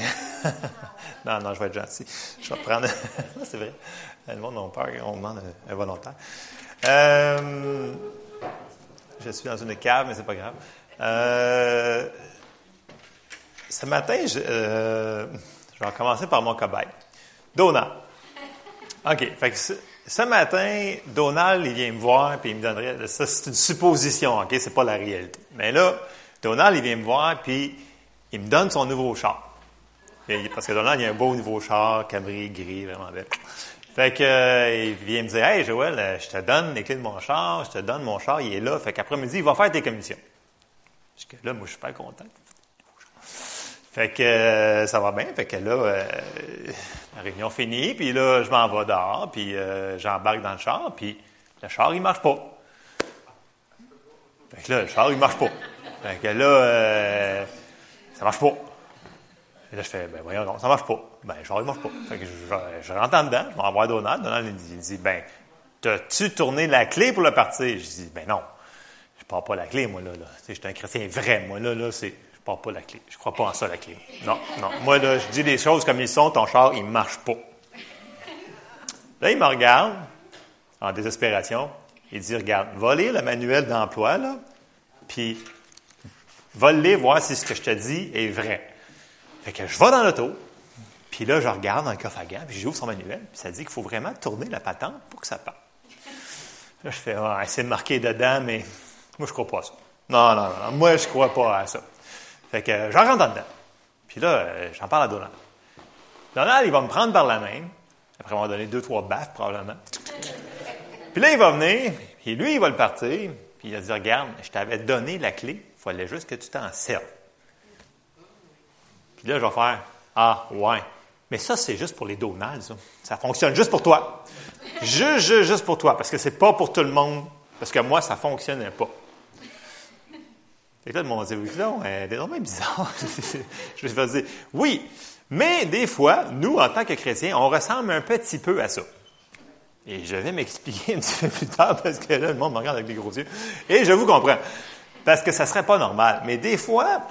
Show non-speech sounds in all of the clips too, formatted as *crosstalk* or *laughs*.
*laughs* non, non, je vais être gentil. Je vais prendre. *laughs* c'est vrai. Le monde a peur, on demande un volontaire. Euh, je suis dans une cave, mais c'est pas grave. Euh, ce matin, je, euh, je, vais commencer par mon cobaye. Donald. OK. Ce, matin, Donald, il vient me voir, puis il me donnerait. Ça, c'est une supposition, OK? C'est pas la réalité. Mais là, Donald, il vient me voir, puis il me donne son nouveau char. Parce que Donald, il a un beau nouveau char, cabri, gris, vraiment bête. Fait que, euh, il vient me dire, hey, Joël, euh, je te donne les clés de mon char, je te donne mon char, il est là. Fait qu'après-midi, il va faire tes commissions. que là, moi, je suis pas content. Fait que euh, ça va bien. Fait que là, la réunion finie, puis là, je m'en vais dehors, puis j'embarque dans le char, puis le char, il marche pas. Fait que là, le char, il marche pas. Fait que là, ça marche pas. Et là, je fais, ben voyons, non, ça marche pas. Ben, genre, il marche pas. Fait que je, rentre en dedans, je m'envoie Donald. Donald, il il dit ben, t'as-tu tourné la clé pour le partir? Je dis, ben non, je pars pas la clé, moi, là. là. Je suis un chrétien vrai, moi, là, là, c'est, je pars pas la clé. Je crois pas en ça, la clé. Non, non. Moi, là, je dis des choses comme ils sont, ton char, il marche pas. Là, il me regarde, en désespération. Il dit, regarde, va lire le manuel d'emploi, là, puis va le lire, voir si ce que je te dis est vrai. Fait que je vais dans l'auto, puis là, je regarde dans le coffre à gants, puis j'ouvre son manuel, puis ça dit qu'il faut vraiment tourner la patente pour que ça parte. Là, je fais, ah, c'est marqué dedans, mais moi, je crois pas à ça. Non, non, non, moi, je crois pas à ça. Fait que j'en rentre dedans. Puis là, euh, j'en parle à Donald. Donald, il va me prendre par la main, après m'avoir donné deux, trois baffes, probablement. Puis là, il va venir, et lui, il va le partir, puis il va dire, regarde, je t'avais donné la clé, il fallait juste que tu t'en serves. Puis là, je vais faire Ah, ouais. Mais ça, c'est juste pour les Donalds. Ça. ça fonctionne juste pour toi. Juste, juste, juste pour toi. Parce que c'est pas pour tout le monde. Parce que moi, ça fonctionnait pas. Et là, le monde dit, non, c'est vraiment bizarre. je vais dire, oui, mais des fois, nous, en tant que chrétiens, on ressemble un petit peu à ça. Et je vais m'expliquer *laughs* un petit peu plus tard parce que là, le monde me regarde avec des gros yeux. Et je vous comprends. Parce que ça ne serait pas normal. Mais des fois,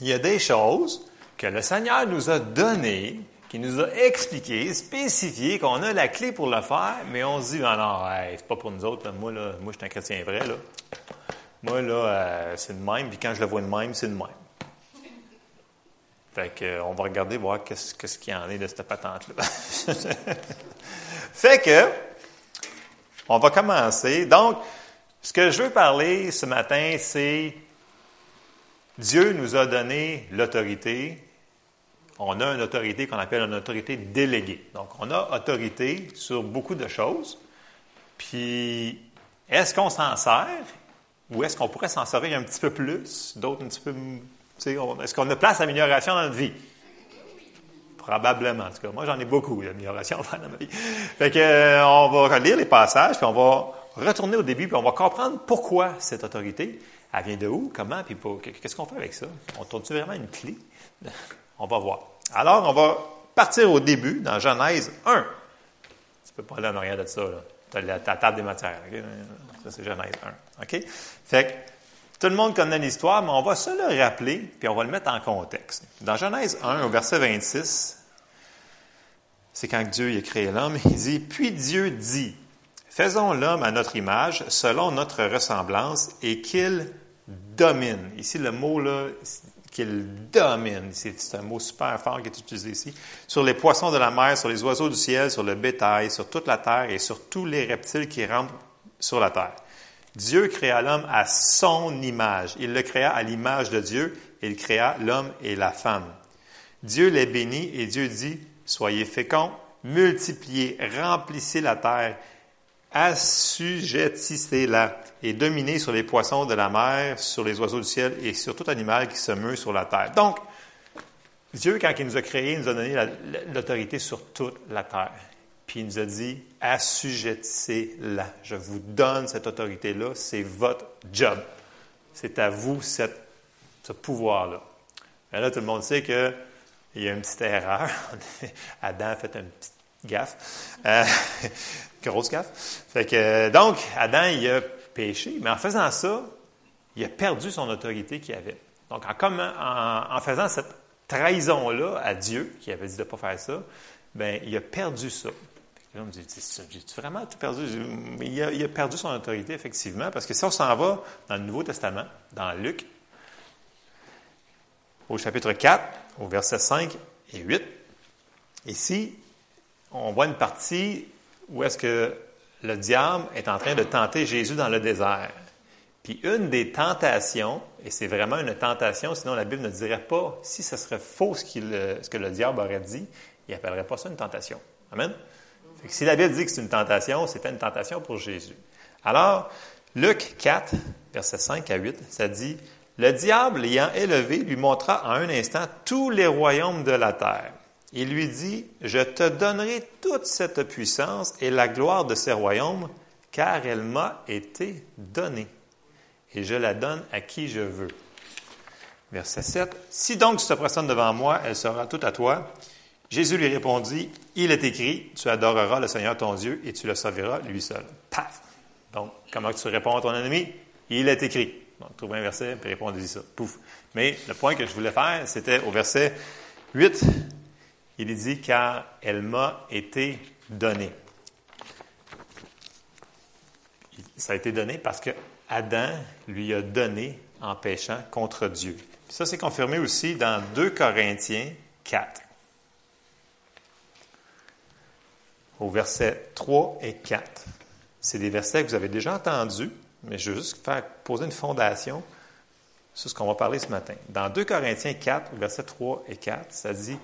il y a des choses que le Seigneur nous a donné, qui nous a expliqué, spécifié qu'on a la clé pour le faire, mais on se dit, non, non, c'est pas pour nous autres. Moi, là, moi, je suis un chrétien vrai. Là. Moi, là, euh, c'est de même, puis quand je le vois de même, c'est de même. Fait que, euh, va regarder, voir qu'est-ce qu'il y en est de cette patente-là. *laughs* fait que, on va commencer. Donc, ce que je veux parler ce matin, c'est Dieu nous a donné l'autorité on a une autorité qu'on appelle une autorité déléguée. Donc, on a autorité sur beaucoup de choses. Puis, est-ce qu'on s'en sert ou est-ce qu'on pourrait s'en servir un petit peu plus, d'autres un petit peu. Est-ce qu'on a place d'amélioration dans notre vie? Probablement. En tout cas, moi, j'en ai beaucoup d'amélioration *laughs* dans ma vie. Fait que, euh, on va relire les passages, puis on va retourner au début, puis on va comprendre pourquoi cette autorité, elle vient de où, comment, puis qu'est-ce qu'on fait avec ça? On tourne-tu vraiment une clé? *laughs* On va voir. Alors, on va partir au début, dans Genèse 1. Tu peux pas aller en arrière de ça, là. Tu as la, ta table des matières. Ça, c'est Genèse 1. OK? Fait que, tout le monde connaît l'histoire, mais on va se le rappeler, puis on va le mettre en contexte. Dans Genèse 1, au verset 26, c'est quand Dieu a créé l'homme, il dit, Puis Dieu dit, Faisons l'homme à notre image, selon notre ressemblance, et qu'il domine. Ici, le mot, là, qu'il domine, c'est un mot super fort qui est utilisé ici, sur les poissons de la mer, sur les oiseaux du ciel, sur le bétail, sur toute la terre et sur tous les reptiles qui rampent sur la terre. Dieu créa l'homme à son image. Il le créa à l'image de Dieu. Il créa l'homme et la femme. Dieu les bénit et Dieu dit, Soyez féconds, multipliez, remplissez la terre assujettissez-la et dominez sur les poissons de la mer, sur les oiseaux du ciel et sur tout animal qui se meut sur la terre. Donc, Dieu, quand il nous a créés, il nous a donné l'autorité sur toute la terre. Puis il nous a dit, assujettissez-la. Je vous donne cette autorité-là, c'est votre job. C'est à vous ce pouvoir-là. Mais là, tout le monde sait qu'il y a une petite erreur. *laughs* Adam a fait une petite gaffe. Euh, grosse. Fait que, donc, Adam, il a péché, mais en faisant ça, il a perdu son autorité qu'il avait. Donc, en, en, faisant cette trahison-là à Dieu, qui avait dit de ne pas faire ça, ben il a perdu ça. Là, on me dit, j'ai vraiment tout perdu? Il a, il a, perdu son autorité, effectivement, parce que si on s'en va dans le Nouveau Testament, dans Luc, au chapitre 4, au verset 5 et 8, ici, on voit une partie où est-ce que le diable est en train de tenter Jésus dans le désert. Puis une des tentations, et c'est vraiment une tentation, sinon la Bible ne dirait pas, si ce serait faux ce, ce que le diable aurait dit, il n'appellerait pas ça une tentation. Amen? si la Bible dit que c'est une tentation, c'était une tentation pour Jésus. Alors, Luc 4, versets 5 à 8, ça dit, Le diable ayant élevé lui montra en un instant tous les royaumes de la terre. Il lui dit, Je te donnerai toute cette puissance et la gloire de ces royaumes, car elle m'a été donnée, et je la donne à qui je veux. Verset 7. Si donc tu te présentes devant moi, elle sera toute à toi. Jésus lui répondit, Il est écrit, tu adoreras le Seigneur ton Dieu et tu le serviras lui seul. Paf! Donc, comment tu réponds à ton ennemi? Il est écrit. Donc, trouve un verset, puis répondez-y ça. Pouf. Mais le point que je voulais faire, c'était au verset 8. Il dit, car elle m'a été donnée. Ça a été donné parce que Adam lui a donné en péchant contre Dieu. Ça, c'est confirmé aussi dans 2 Corinthiens 4. au verset 3 et 4. C'est des versets que vous avez déjà entendus, mais je veux juste faire poser une fondation sur ce qu'on va parler ce matin. Dans 2 Corinthiens 4, versets 3 et 4, ça dit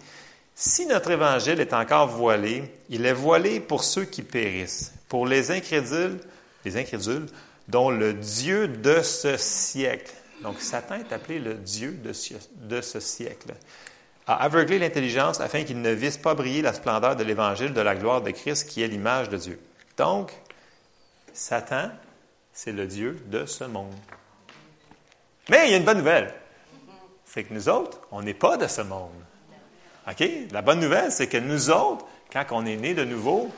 Si notre évangile est encore voilé, il est voilé pour ceux qui périssent, pour les incrédules, les incrédules, dont le Dieu de ce siècle. Donc, Satan est appelé le Dieu de ce, de ce siècle a aveuglé l'intelligence afin qu'il ne vise pas briller la splendeur de l'évangile de la gloire de Christ qui est l'image de Dieu. Donc, Satan, c'est le Dieu de ce monde. Mais il y a une bonne nouvelle. C'est que nous autres, on n'est pas de ce monde. OK? La bonne nouvelle, c'est que nous autres, quand on est né de nouveau,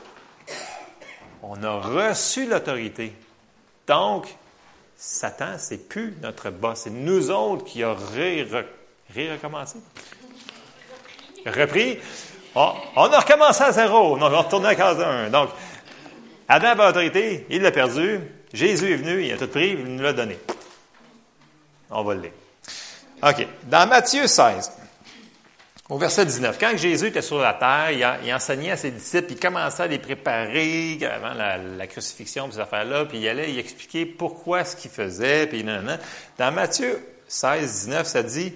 on a reçu l'autorité. Donc, Satan, c'est plus notre boss. C'est nous autres qui avons ré-recommencé repris. On, a recommencé à zéro. On a retourné à case 1. Donc, Adam avait l'autorité, il l'a perdu. Jésus est venu, il a tout pris, il nous l'a donné. On va le lire. OK. Dans Matthieu 16, au verset 19, quand Jésus était sur la terre, il, enseignait à ses disciples, il commençait à les préparer avant la, crucifixion, ces affaires-là, puis il allait y expliquer pourquoi ce qu'il faisait, puis non, non. Dans Matthieu 16, 19, ça dit,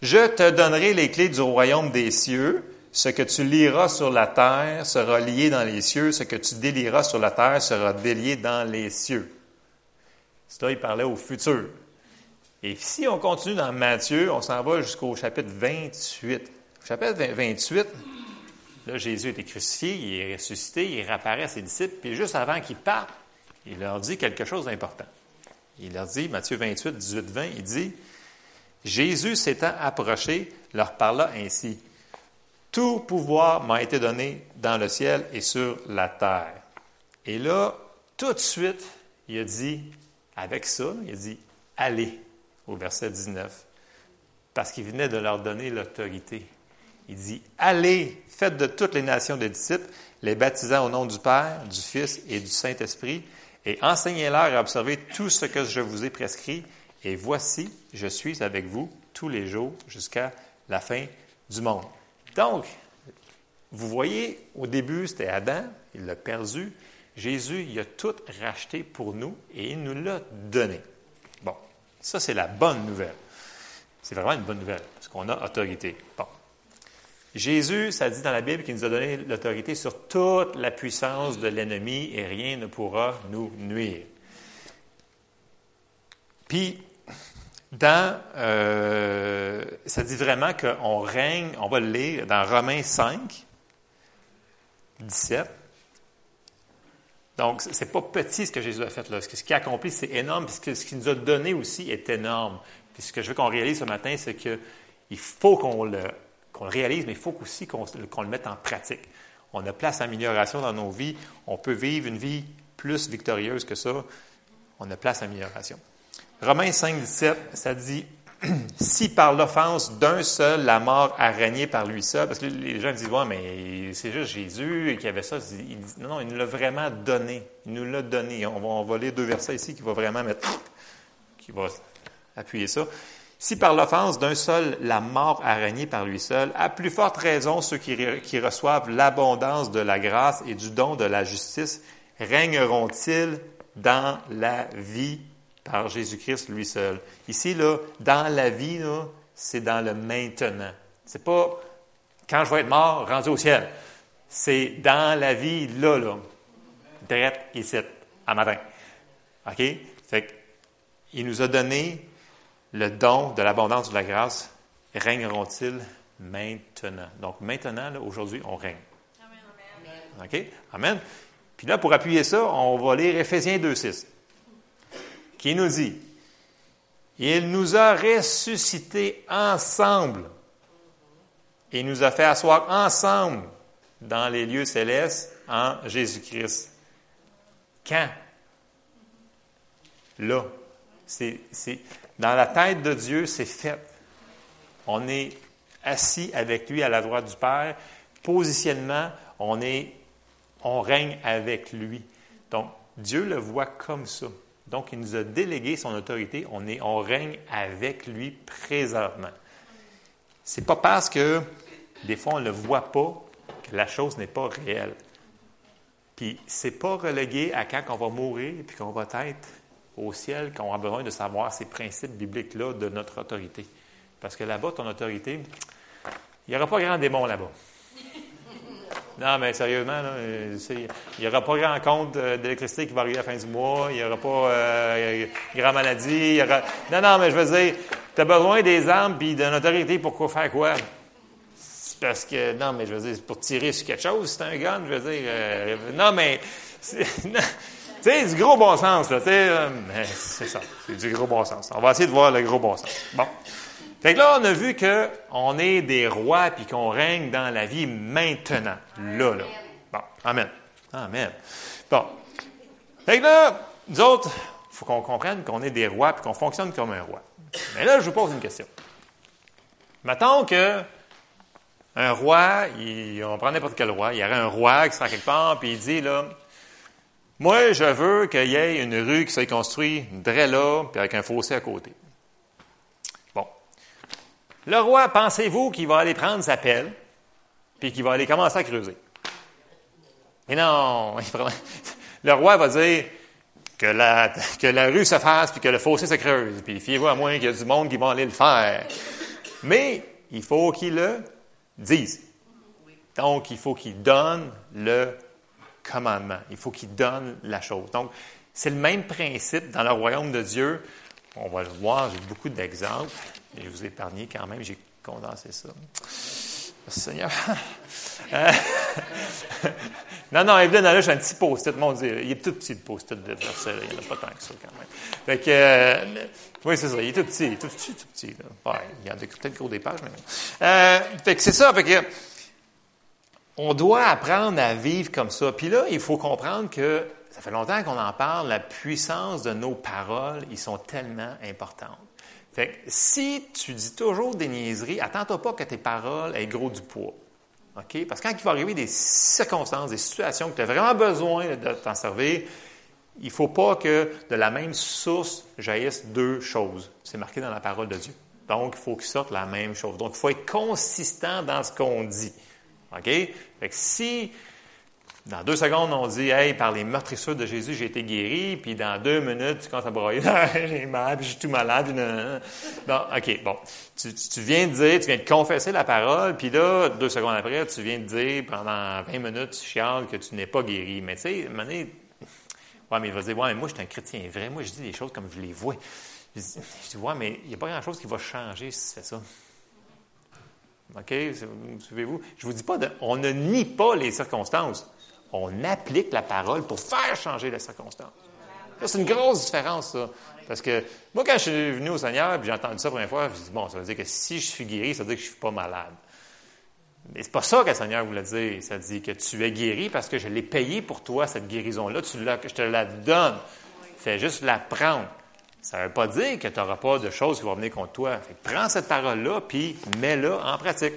je te donnerai les clés du royaume des cieux. Ce que tu liras sur la terre sera lié dans les cieux. Ce que tu délieras sur la terre sera délié dans les cieux. Ça, il parlait au futur. Et si on continue dans Matthieu, on s'en va jusqu'au chapitre 28. Au chapitre 28, là, Jésus été crucifié, il est ressuscité, il réapparaît à ses disciples, puis juste avant qu'il parte, il leur dit quelque chose d'important. Il leur dit, Matthieu 28, 18, 20, il dit, Jésus s'étant approché, leur parla ainsi. Tout pouvoir m'a été donné dans le ciel et sur la terre. Et là, tout de suite, il a dit, avec ça, il a dit, allez, au verset 19, parce qu'il venait de leur donner l'autorité. Il dit, allez, faites de toutes les nations des disciples, les baptisant au nom du Père, du Fils et du Saint-Esprit, et enseignez-leur à observer tout ce que je vous ai prescrit, et voici, je suis avec vous tous les jours jusqu'à la fin du monde. Donc, vous voyez, au début, c'était Adam, il l'a perdu. Jésus, il a tout racheté pour nous et il nous l'a donné. Ça, c'est la bonne nouvelle. C'est vraiment une bonne nouvelle, parce qu'on a autorité. Bon. Jésus, ça dit dans la Bible qu'il nous a donné l'autorité sur toute la puissance de l'ennemi et rien ne pourra nous nuire. Puis, dans, euh, ça dit vraiment qu'on règne, on va le lire dans Romains 5, 17. Donc, c'est pas petit ce que Jésus a fait là. Ce qu'il a accompli, c'est énorme, puisque ce qu'il nous a donné aussi est énorme. Puis ce que je veux qu'on réalise ce matin, c'est qu'il faut qu'on le, le, réalise, mais il faut aussi qu'on le mette en pratique. On a place à amélioration dans nos vies. On peut vivre une vie plus victorieuse que ça. On a place à amélioration. Romains 5, 17, ça dit *clears throat* si par l'offense d'un seul, la mort a régné par lui seul, parce que les gens disent, ouais, mais c'est juste Jésus qui avait ça. non, non, il nous l'a vraiment donné. Il nous l'a donné. On va, on lire deux versets ici qui va vraiment mettre, *clears throat* qui va appuyer ça. Si par l'offense d'un seul, la mort a régné par lui seul, à plus forte raison, ceux qui, qui reçoivent l'abondance de la grâce et du don de la justice régneront-ils dans la vie par Jésus-Christ lui seul. Ici, là, dans la vie, c'est dans le maintenant. C'est pas quand je vais être mort, rendu au ciel. C'est dans la vie, là, là. Direct ici, à matin. OK? Fait il nous a donné le don de l'abondance de la grâce. Régneront-ils maintenant? Donc, maintenant, aujourd'hui, on règne. Amen. OK? Amen. Puis là, pour appuyer ça, on va lire Éphésiens 2.6 qui nous dit, il nous a ressuscités ensemble et nous a fait asseoir ensemble dans les lieux célestes en Jésus-Christ. Quand? Là. Dans la tête de Dieu, c'est fait. On est assis avec lui à la droite du Père. Positionnement, on est, on règne avec lui. Donc, Dieu le voit comme ça. Donc, il nous a délégué son autorité. On, est, on règne avec lui présentement. C'est pas parce que des fois on ne le voit pas que la chose n'est pas réelle. Puis, c'est pas relégué à quand on va mourir et qu'on va être au ciel, qu'on a besoin de savoir ces principes bibliques-là de notre autorité. Parce que là-bas, ton autorité, il n'y aura pas grand démon là-bas. Non, mais sérieusement, euh, il n'y aura pas grand compte d'électricité qui va arriver à la fin du mois, il n'y aura pas euh, grand maladie. Non, non, mais je veux dire, tu as besoin des armes puis d'une autorité pour quoi faire quoi? Parce que, non, mais je veux dire, pour tirer sur quelque chose, c'est un gun, je veux dire. Euh, non, mais. *laughs* Tu sais, du gros bon sens, là, sais. c'est ça, c'est du gros bon sens. On va essayer de voir le gros bon sens. Bon. Fait là, on a vu qu'on est des rois puis qu'on règne dans la vie maintenant. Là, là. Bon, Amen. Amen. Bon. Fait que là, nous autres, il faut qu'on comprenne qu'on est des rois puis qu'on fonctionne comme un roi. Mais là, je vous pose une question. Mettons que un roi, on prend n'importe quel roi, il y aurait un roi qui sera quelque part, puis il dit, là, moi, je veux qu'il y ait une rue qui soit construite, une là, puis avec un fossé à côté. Le roi, pensez-vous qu'il va aller prendre sa pelle, puis qu'il va aller commencer à creuser? Mais non, *laughs* le roi va dire que la, rue se fasse, puis que le fossé se creuse, puis fiez-vous à moins qu'il y ait du monde qui va aller le faire. Mais il faut qu'il le dise. Donc, il faut qu'il donne le commandement. Il faut qu'il donne la chose. Donc, c'est le même principe dans le royaume de Dieu. On va le voir, j'ai beaucoup d'exemples. Je vous ai quand même, j'ai condensé ça. Merci Seigneur. *laughs* Euh, *laughs* non, non, Evelyne, là, j'ai un petit post-it, mon Dieu. Il est tout petit, le post-it de verset, il n'y en a pas tant que ça, quand même. Fait que, euh, oui, c'est ça, il est tout petit, il est tout petit, tout petit. Il y a peut-être gros des pages, mais euh, Fait que c'est ça, on doit apprendre à vivre comme ça. Puis là, il faut comprendre que ça fait longtemps qu'on en parle, la puissance de nos paroles, ils sont tellement importantes. Fait que si tu dis toujours des niaiseries, attends-toi pas que tes paroles aient gros du poids. OK? Parce que quand il va arriver des circonstances, des situations que tu as vraiment besoin de t'en servir, il ne faut pas que de la même source jaillissent deux choses. C'est marqué dans la parole de Dieu. Donc, il faut qu'ils sortent la même chose. Donc, il faut être consistant dans ce qu'on dit. OK? Fait que si dans deux secondes, on dit, hey, par les meurtrissures de Jésus, j'ai été guéri. Puis dans deux minutes, tu commences à broyer, *laughs* j'ai mal, puis suis tout malade. Bon, OK, bon. Tu, tu, viens de dire, tu viens de confesser la parole. Puis là, deux secondes après, tu viens de dire pendant 20 minutes, tu chiales que tu n'es pas guéri. Mais tu sais, à ouais, mais il va dire, ouais, mais moi, je suis un chrétien vrai. Moi, je dis les choses comme je les vois. Je dis ouais, mais il n'y a pas grand-chose qui va changer si tu fais ça. OK? Suivez-vous? Je vous dis pas de, on ne nie pas les circonstances on applique la parole pour faire changer les circonstances. c'est une grosse différence, ça. Parce que moi, quand je suis venu au Seigneur, et j'ai entendu ça la première fois, je me suis dit, bon, ça veut dire que si je suis guéri, ça veut dire que je ne suis pas malade. Mais c'est pas ça que le Seigneur voulait dire. Ça dit que tu es guéri parce que je l'ai payé pour toi, cette guérison-là. Tu je te la donne. Fais juste la prendre. Ça ne veut pas dire que tu n'auras pas de choses qui vont venir contre toi. prends cette parole-là, puis mets-la en pratique.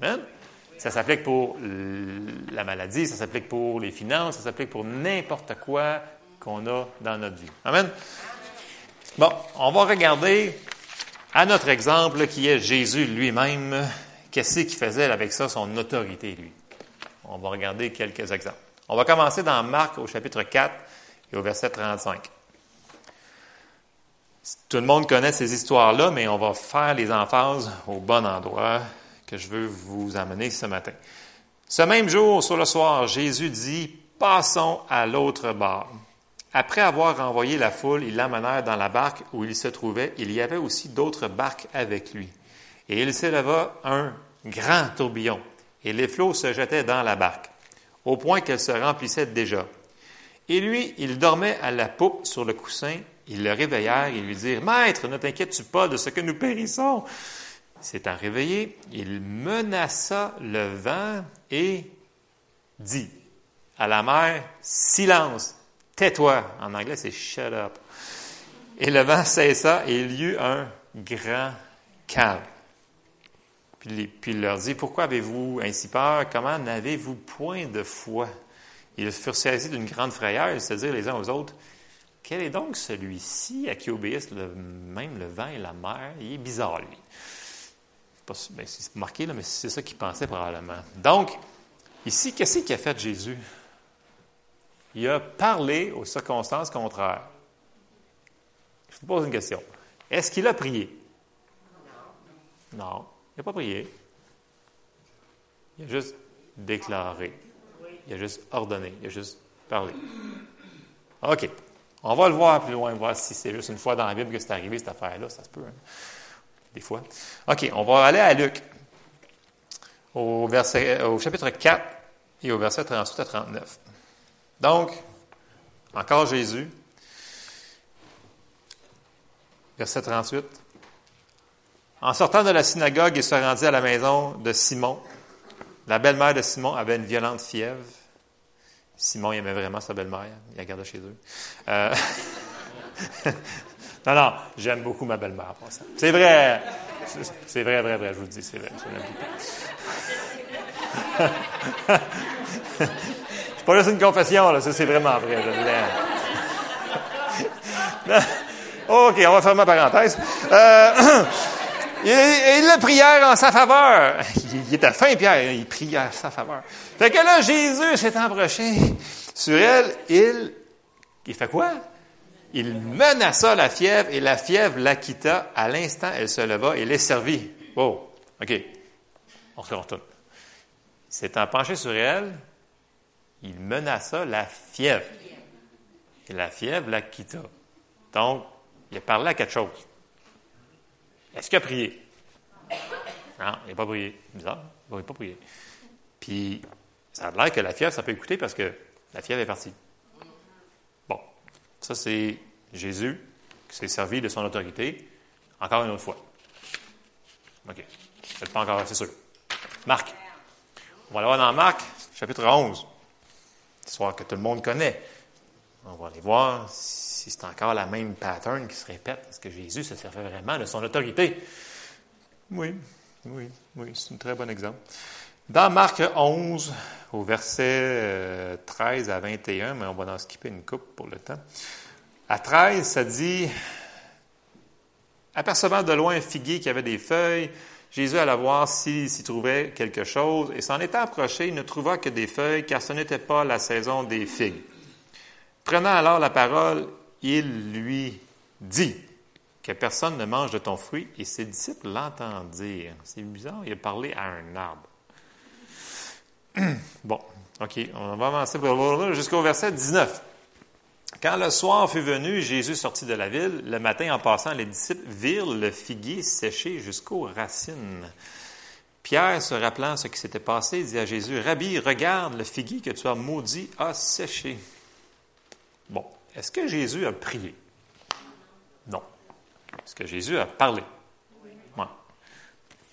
Amen? Ça s'applique pour la maladie, ça s'applique pour les finances, ça s'applique pour n'importe quoi qu'on a dans notre vie. Amen. Bon, on va regarder à notre exemple qui est Jésus lui-même. Qu'est-ce qu'il faisait avec ça, son autorité, lui? On va regarder quelques exemples. On va commencer dans Marc au chapitre 4 et au verset 35. Tout le monde connaît ces histoires-là, mais on va faire les emphases au bon endroit que je veux vous amener ce matin. Ce même jour, sur le soir, Jésus dit, Passons à l'autre bord. Après avoir envoyé la foule, ils l'amenèrent dans la barque où il se trouvait. Il y avait aussi d'autres barques avec lui. Et il s'éleva un grand tourbillon, et les flots se jetaient dans la barque, au point qu'elle se remplissait déjà. Et lui, il dormait à la poupe sur le coussin. Ils le réveillèrent et lui dirent, Maître, ne t'inquiètes-tu pas de ce que nous périssons? S'étant réveillé, il menaça le vent et dit à la mer, Silence, tais-toi. En anglais, c'est shut up. Et le vent cessa et il y eut un grand calme. Puis, il leur dit, Pourquoi avez-vous ainsi peur? Comment n'avez-vous point de foi? Ils furent saisis d'une grande frayeur, ils se dirent les uns aux autres, Quel est donc celui-ci à qui obéissent même le vent et la mer? Il est bizarre, lui. Ben, c'est marqué, là, mais c'est ça qu'il pensait probablement. Donc, ici, qu'est-ce qu'il a fait Jésus? Il a parlé aux circonstances contraires. Je vous pose une question. Est-ce qu'il a prié? Non. Non, il n'a pas prié. Il a juste déclaré. Il a juste ordonné. Il a juste parlé. OK. On va le voir plus loin, voir si c'est juste une fois dans la Bible que c'est arrivé, cette affaire-là. Ça se peut. Hein des fois. OK, on va aller à Luc, au, au chapitre 4 et au verset 38 à 39. Donc, encore Jésus, verset 38. En sortant de la synagogue, il se rendit à la maison de Simon. La belle-mère de Simon avait une violente fièvre. Simon aimait vraiment sa belle-mère. Il la gardait chez eux. Euh, *laughs* Non, non, j'aime beaucoup ma belle-mère C'est vrai. C'est vrai, vrai, vrai, je vous le dis, c'est vrai. *laughs* c'est pas juste une confession, là, ça c'est vraiment vrai. *laughs* OK, on va fermer ma parenthèse. Euh, *clears throat* et, la prière en sa faveur. *laughs* Il, était fin, Pierre, il priait en sa faveur. Fait que là, Jésus s'est approché sur elle. Il, il fait quoi? Il menaça la fièvre et la fièvre la quitta. À l'instant, elle se leva et les servit. Oh, OK. On se retourne. S'étant penché sur elle, il menaça la fièvre. Et la fièvre la quitta. Donc, il a parlé à quelque chose. Est-ce qu'il a prié? Non, il n'a pas prié. Bizarre. Il n'a pas prié. Puis, ça a l'air que la fièvre, ça peut écouter parce que la fièvre est partie. Ça, c'est Jésus qui s'est servi de son autorité encore une autre fois. OK. Peut-être pas encore, c'est sûr. Marc. On va aller voir dans Marc, chapitre 11. Histoire que tout le monde connaît. On va aller voir si c'est encore la même pattern qui se répète. Est-ce que Jésus se servait vraiment de son autorité? Oui, oui, oui, c'est un très bon exemple. Dans Marc 11, au verset 13 euh, à 21, mais on va en skipper une coupe pour le temps. À 13, ça dit Apercevant de loin un figuier qui avait des feuilles, Jésus alla voir s'il s'y trouvait quelque chose, et s'en étant approché, il ne trouva que des feuilles, car ce n'était pas la saison des figues. Prenant alors la parole, il lui dit que personne ne mange de ton fruit, et ses disciples l'entendirent. C'est bizarre, il a parlé à un arbre. *clears throat* Bon, OK, on va avancer jusqu'au verset 19. Quand le soir fut venu, Jésus sortit de la ville. Le matin, en passant, les disciples virent le figuier séché jusqu'aux racines. Pierre, se rappelant ce qui s'était passé, dit à Jésus, Rabbi, regarde, le figuier que tu as maudit a séché. Bon, est-ce que Jésus a prié? Non. Est-ce que Jésus a parlé? Oui.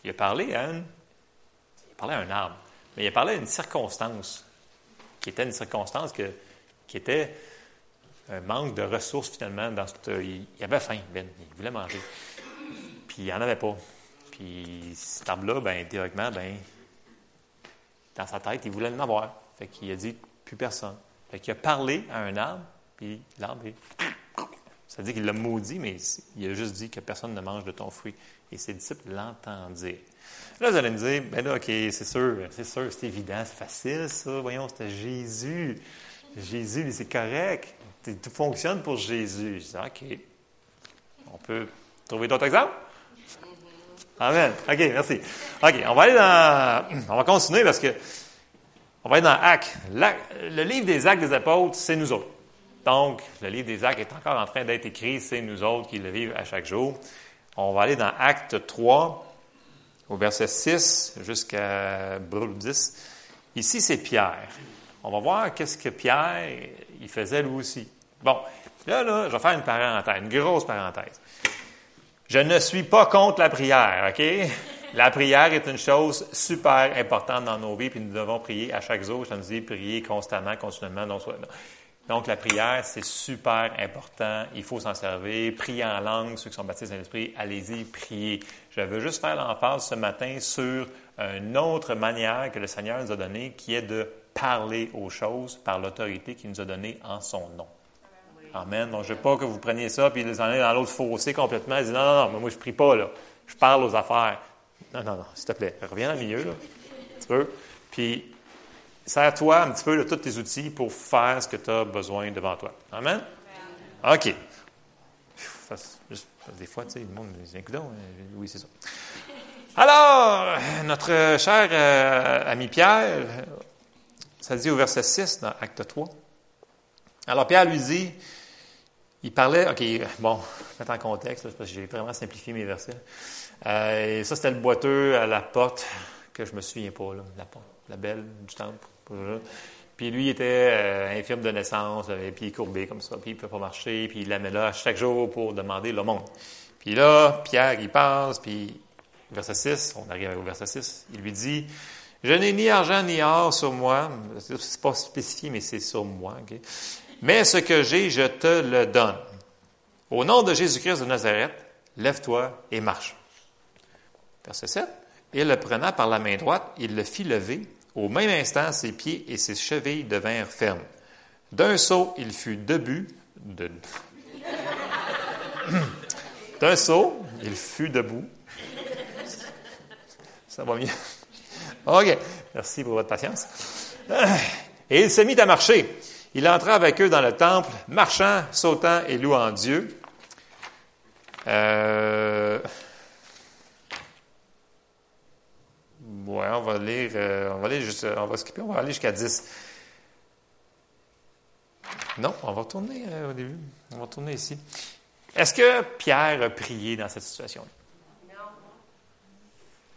Il a parlé à un, il a parlé à un arbre. Mais il a parlé d'une circonstance, qui était une circonstance qui était un manque de ressources finalement. Dans il, avait faim, Ben. Il voulait manger. Puis il n'en avait pas. Puis cet arbre-là, ben, théoriquement, ben, dans sa tête, il voulait en avoir. Fait qu'il a dit plus personne. Fait qu'il a parlé à un arbre, puis l'arbre est. *coughs* Ça veut dire qu'il l'a maudit, mais il a juste dit que personne ne mange de ton fruit. Et ses disciples l'entendaient. Là, vous allez me dire, ben là, OK, c'est sûr, c'est sûr, c'est évident, c'est facile, ça. Voyons, c'était Jésus. Jésus, c'est correct. Tout fonctionne pour Jésus. Je dis, OK. On peut trouver d'autres exemples? Amen. OK, merci. OK, on va aller dans. On va continuer parce que. On va aller dans Actes. Le livre des Actes des Apôtres, c'est nous autres. Donc, le livre des Actes est encore en train d'être écrit, c'est nous autres qui le vivons à chaque jour. On va aller dans Acte 3, au verset 6 jusqu'à 10. Ici, c'est Pierre. On va voir qu'est-ce que Pierre, il faisait lui aussi. Bon, là, là, je vais faire une parenthèse, une grosse parenthèse. Je ne suis pas contre la prière, OK? La prière est une chose super importante dans nos vies, puis nous devons prier à chaque jour. Je nous dis prier constamment, continuellement. Donc, donc, la prière, c'est super important. Il faut s'en servir. Prier en langue, ceux qui sont baptisés dans l'Esprit, allez-y, priez. Je veux juste faire l'emphase ce matin sur une autre manière que le Seigneur nous a donnée, qui est de parler aux choses par l'autorité qu'il nous a donnée en son nom. Amen. Donc, je ne veux pas que vous preniez ça puis les allez dans l'autre fossé complètement et dites non, non, non, moi, je ne prie pas, là. Je parle aux affaires. Non, non, non, s'il te plaît. Reviens dans le milieu, là. Tu veux? Puis, Sers-toi un petit peu de tous tes outils pour faire ce que tu as besoin devant toi. Amen? OK. des fois, tu sais, le monde me dit, oui, c'est ça. Alors, notre cher euh, ami Pierre, ça dit au verset 6 dans Acte 3. Alors, Pierre lui dit, il parlait, OK, bon, mettre en contexte, parce que j'ai vraiment simplifié mes versets. Euh, et ça, c'était le boiteux à la porte, que je me souviens pas, là, la porte, la belle du temple. Puis lui, il était euh, infirme de naissance, avait les pieds courbés comme ça, puis il ne pouvait pas marcher, puis il l'amenait là chaque jour pour demander le monde. Puis là, Pierre, il passe, puis verset 6, on arrive au verset 6, il lui dit, je n'ai ni argent ni or sur moi, c'est pas spécifié, mais c'est sur moi, mais ce que j'ai, je te le donne. Au nom de Jésus-Christ de Nazareth, lève-toi et marche. Verset 7, et le prenant par la main droite, il le fit lever, au même instant, ses pieds et ses chevilles devinrent fermes. D'un saut, il fut debout. *coughs* D'un saut, il fut debout. Ça va mieux. *laughs* OK. Merci pour votre patience. *coughs* Et il se mit à marcher. Il entra avec eux dans le temple, marchant, sautant et louant Dieu. Euh, Ouais, on va aller jusqu'à 10. Non, on va retourner euh, au début. On va retourner ici. Est-ce que Pierre a prié dans cette situation-là?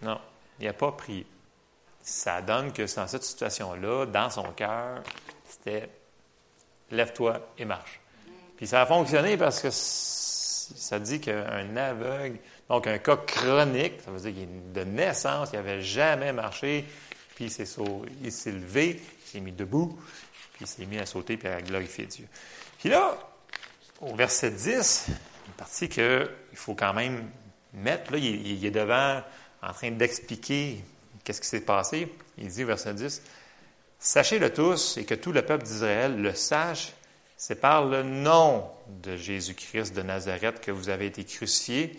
Non. Non, il n'a pas prié. Ça donne que dans cette situation-là, dans son cœur, c'était lève-toi et marche. Puis ça a fonctionné parce que ça dit qu'un aveugle donc, un cas chronique, ça veut dire qu'il est de naissance, il n'avait jamais marché, puis il s'est, levé, il s'est mis debout, puis il s'est mis à sauter puis à glorifier Dieu. Puis là, au verset 10, une partie qu'il faut quand même mettre, là, il, est devant, en train d'expliquer qu'est-ce qui s'est passé. Il dit au verset 10, Sachez-le tous et que tout le peuple d'Israël le sache, c'est par le nom de Jésus-Christ de Nazareth que vous avez été crucifié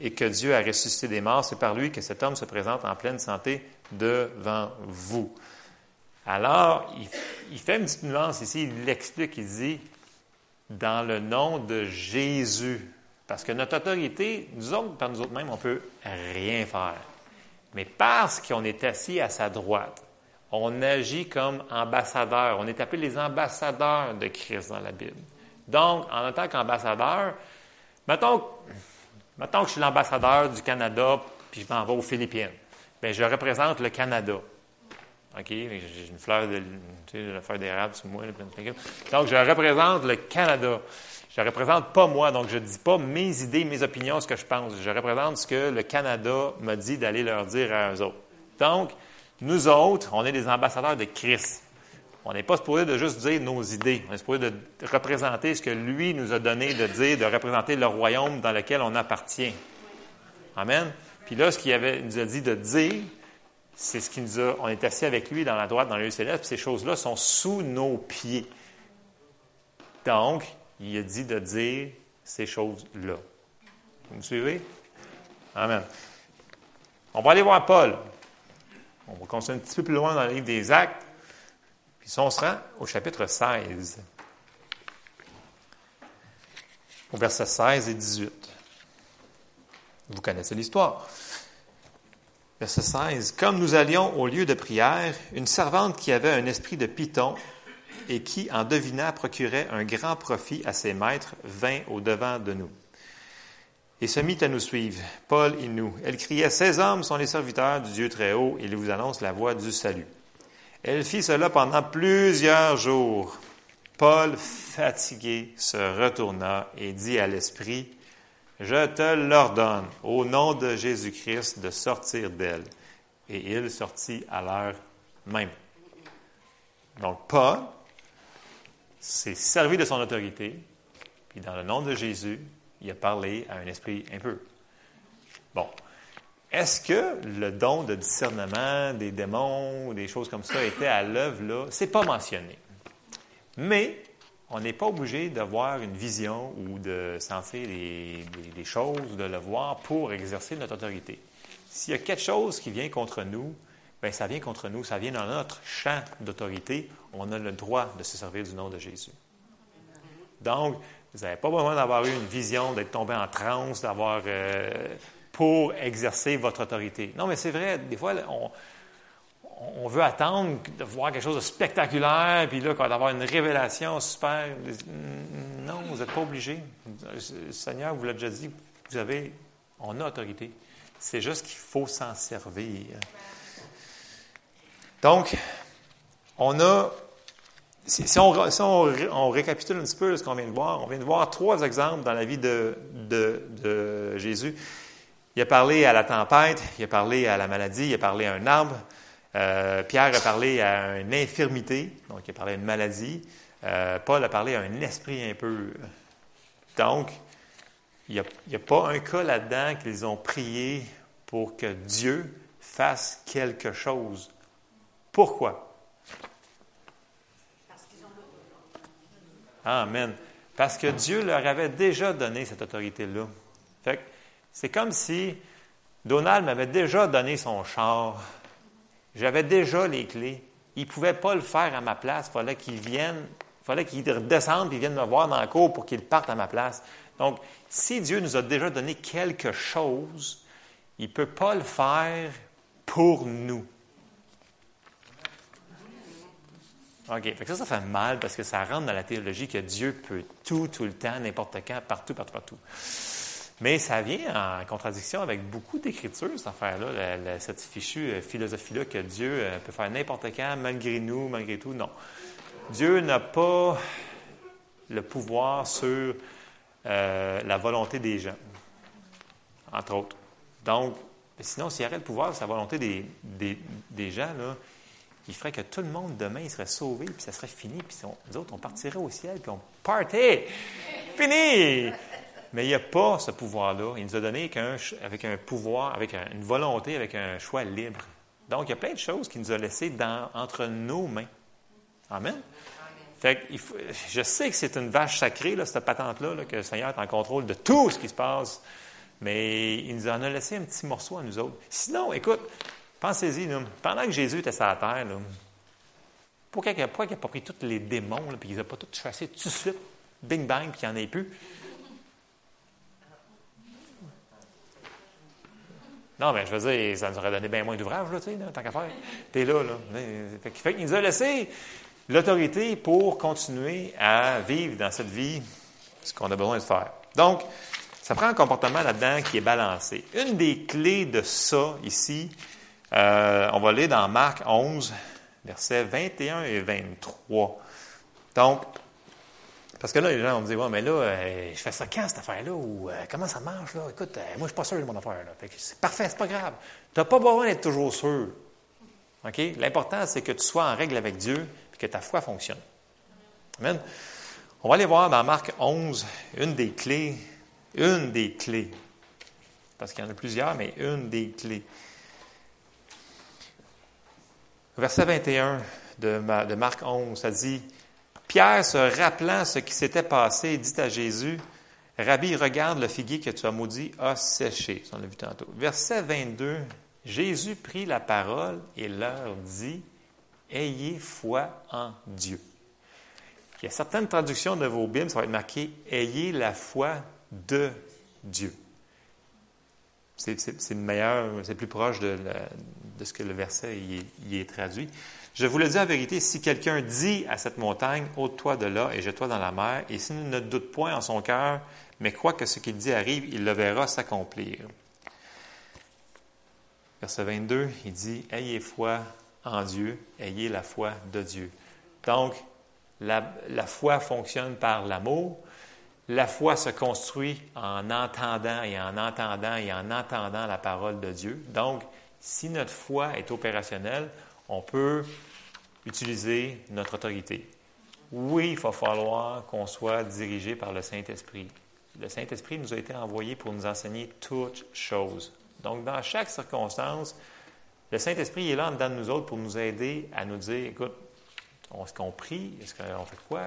et que Dieu a ressuscité des morts, c'est par lui que cet homme se présente en pleine santé devant vous. Alors, il, fait une petite nuance ici, il l'explique, il dit, dans le nom de Jésus. Parce que notre autorité, nous autres, par nous autres mêmes, on ne peut rien faire. Mais parce qu'on est assis à sa droite, on agit comme ambassadeur. On est appelé les ambassadeurs de Christ dans la Bible. Donc, en tant qu'ambassadeur, mettons, Mettons que je suis l'ambassadeur du Canada, puis je m'en vais aux Philippines. Bien, je représente le Canada. OK? J'ai une fleur de, tu sais, la fleur d'érable sur moi. Donc, je représente le Canada. Je ne représente pas moi, donc je ne dis pas mes idées, mes opinions, ce que je pense. Je représente ce que le Canada m'a dit d'aller leur dire à eux autres. Donc, nous autres, on est des ambassadeurs de Christ. On n'est pas supposé de juste dire nos idées. On est supposé de représenter ce que lui nous a donné de dire, de représenter le royaume dans lequel on appartient. Amen. Puis là, ce qu'il nous a dit de dire, c'est ce qu'il nous a. On est assis avec lui dans la droite, dans le lieu céleste, puis ces choses-là sont sous nos pieds. Donc, il a dit de dire ces choses-là. Vous me suivez? Amen. On va aller voir Paul. On va continuer un petit peu plus loin dans le livre des Actes. Si on se rend au chapitre 16, au verset 16 et 18. Vous connaissez l'histoire. Verset 16. Comme nous allions au lieu de prière, une servante qui avait un esprit de python et qui, en devinant, procurait un grand profit à ses maîtres, vint au-devant de nous et se mit à nous suivre, Paul et nous. Elle criait, Ces hommes sont les serviteurs du Dieu très haut, et ils vous annoncent la voie du salut. Elle fit cela pendant plusieurs jours. Paul, fatigué, se retourna et dit à l'Esprit, Je te l'ordonne, au nom de Jésus-Christ, de sortir d'elle. Et il sortit à l'heure même. Donc Paul s'est servi de son autorité, puis dans le nom de Jésus, il a parlé à un esprit impur. Bon. Est-ce que le don de discernement des démons des choses comme ça était à l'œuvre là? C'est pas mentionné. Mais on n'est pas obligé d'avoir une vision ou de sentir des, choses, de le voir pour exercer notre autorité. S'il y a quelque chose qui vient contre nous, bien, ça vient contre nous, ça vient dans notre champ d'autorité. On a le droit de se servir du nom de Jésus. Donc, vous n'avez pas besoin d'avoir eu une vision, d'être tombé en transe, d'avoir euh, pour exercer votre autorité. Non, mais c'est vrai, des fois, on, on, veut attendre de voir quelque chose de spectaculaire, puis là, d'avoir une révélation super. Non, vous n'êtes pas obligé. Le Seigneur vous l'a déjà dit, vous avez, on a autorité. C'est juste qu'il faut s'en servir. Donc, on a si, on, récapitule un petit peu ce qu'on vient de voir, on vient de voir trois exemples dans la vie de, Jésus. Il a parlé à la tempête, il a parlé à la maladie, il a parlé à un arbre. Euh, Pierre a parlé à une infirmité, donc il a parlé à une maladie. Euh, Paul a parlé à un esprit un peu. Donc, il n'y a, a, pas un cas là-dedans qu'ils ont prié pour que Dieu fasse quelque chose. Pourquoi? Amen. Parce que Dieu leur avait déjà donné cette autorité-là. Fait c'est comme si Donald m'avait déjà donné son char. J'avais déjà les clés. Il ne pouvait pas le faire à ma place. Il fallait qu'il vienne, fallait qu'il redescende et vienne me voir dans la cour pour qu'il parte à ma place. Donc, si Dieu nous a déjà donné quelque chose, il ne peut pas le faire pour nous. OK. ça, ça fait mal parce que ça rentre dans la théologie que Dieu peut tout, tout le temps, n'importe quand, partout, partout, partout. Mais ça vient en contradiction avec beaucoup d'écritures, cette affaire-là, cette fichue euh, philosophie-là que Dieu euh, peut faire n'importe quand, malgré nous, malgré tout. Non. Dieu n'a pas le pouvoir sur euh, la volonté des gens, entre autres. Donc, sinon, s'il y avait le pouvoir sur la volonté des, gens, là, il ferait que tout le monde demain serait sauvé, puis ça serait fini, puis nous autres, on partirait au ciel, puis on partait. Fini! Mais il n'y a pas ce pouvoir-là. Il nous a donné avec un pouvoir, avec une volonté, avec un choix libre. Donc, il y a plein de choses qu'il nous a laissées entre nos mains. Amen? Fait je sais que c'est une vache sacrée, là, cette patente-là, que le Seigneur est en contrôle de tout ce qui se passe, mais il nous en a laissé un petit morceau à nous autres. Sinon, écoute, Pensez-y, pendant que Jésus était sur la terre, pourquoi il n'a pas, pris tous les démons, puis il les a pas tous chassés tout de suite, bing bang, puis il n'y en ait plus? Non, mais je veux dire, ça nous aurait donné bien moins d'ouvrage, là, tu sais, tant qu'à faire. T'es là, là. Fait qu'il nous a laissé l'autorité pour continuer à vivre dans cette vie ce qu'on a besoin de faire. Donc, ça prend un comportement là-dedans qui est balancé. Une des clés de ça, ici, euh, on va aller dans Marc 11, versets 21 et 23. Donc, parce que là, les gens vont me dire, ouais, mais là, euh, je fais ça quand, cette affaire-là, ou euh, comment ça marche, là? Écoute, moi, je suis pas sûr de mon affaire, là. c'est parfait, c'est pas grave. Tu n'as pas besoin d'être toujours sûr. OK? L'important, c'est que tu sois en règle avec Dieu, puis que ta foi fonctionne. Amen. On va aller voir dans Marc 11 une des clés, une des clés, parce qu'il y en a plusieurs, mais une des clés. Verset 21 de, de Marc 11, ça dit, Pierre, se rappelant ce qui s'était passé, dit à Jésus, Rabbi, regarde le figuier que tu as maudit a séché. On l'a vu tantôt. Verset 22, Jésus prit la parole et leur dit, Ayez foi en Dieu. Il y a certaines traductions de vos Bibles, ça va être marqué Ayez la foi de Dieu. C'est meilleur, c'est plus proche de, ce que le verset y est, traduit. Je vous le dis en vérité, si quelqu'un dit à cette montagne, ôte-toi de là et jette-toi dans la mer, et s'il ne doute point en son cœur, mais croit que ce qu'il dit arrive, il le verra s'accomplir. Verset 22, il dit, Ayez foi en Dieu, ayez la foi de Dieu. Donc, la, foi fonctionne par l'amour. La foi se construit en entendant et en entendant et en entendant la parole de Dieu. Donc, si notre foi est opérationnelle, on peut utiliser notre autorité. Oui, il va falloir qu'on soit dirigé par le Saint-Esprit. Le Saint-Esprit nous a été envoyé pour nous enseigner toutes choses. Donc, dans chaque circonstance, le Saint-Esprit est là en dedans de nous autres pour nous aider à nous dire, écoute, est-ce qu'on prie? Est-ce qu'on fait quoi?